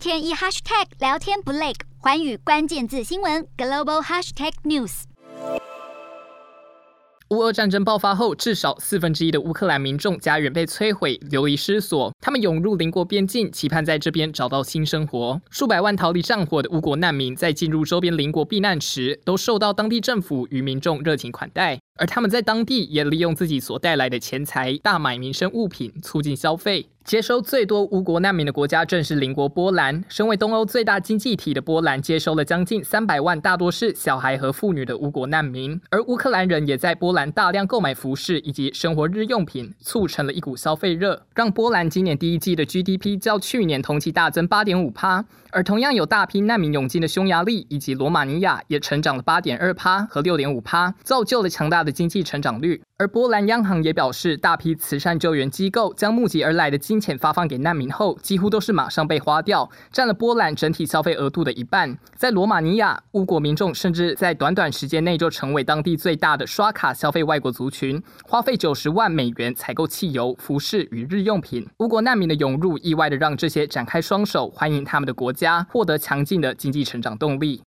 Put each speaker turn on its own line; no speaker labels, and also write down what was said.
天一 hashtag 聊天不累，寰宇关键字新闻 global hashtag news。
乌俄战争爆发后，至少四分之一的乌克兰民众家园被摧毁，流离失所。他们涌入邻国边境，期盼在这边找到新生活。数百万逃离战火的乌国难民，在进入周边邻国避难时，都受到当地政府与民众热情款待。而他们在当地也利用自己所带来的钱财，大买民生物品，促进消费。接收最多乌国难民的国家正是邻国波兰。身为东欧最大经济体的波兰，接收了将近三百万，大多是小孩和妇女的乌国难民。而乌克兰人也在波兰大量购买服饰以及生活日用品，促成了一股消费热，让波兰今年第一季的 GDP 较去年同期大增八点五趴。而同样有大批难民涌进的匈牙利以及罗马尼亚，也成长了八点二趴和六点五趴，造就了强大大的经济成长率。而波兰央行也表示，大批慈善救援机构将募集而来的金钱发放给难民后，几乎都是马上被花掉，占了波兰整体消费额度的一半。在罗马尼亚，乌国民众甚至在短短时间内就成为当地最大的刷卡消费外国族群，花费九十万美元采购汽油、服饰与日用品。乌国难民的涌入，意外的让这些展开双手欢迎他们的国家获得强劲的经济成长动力。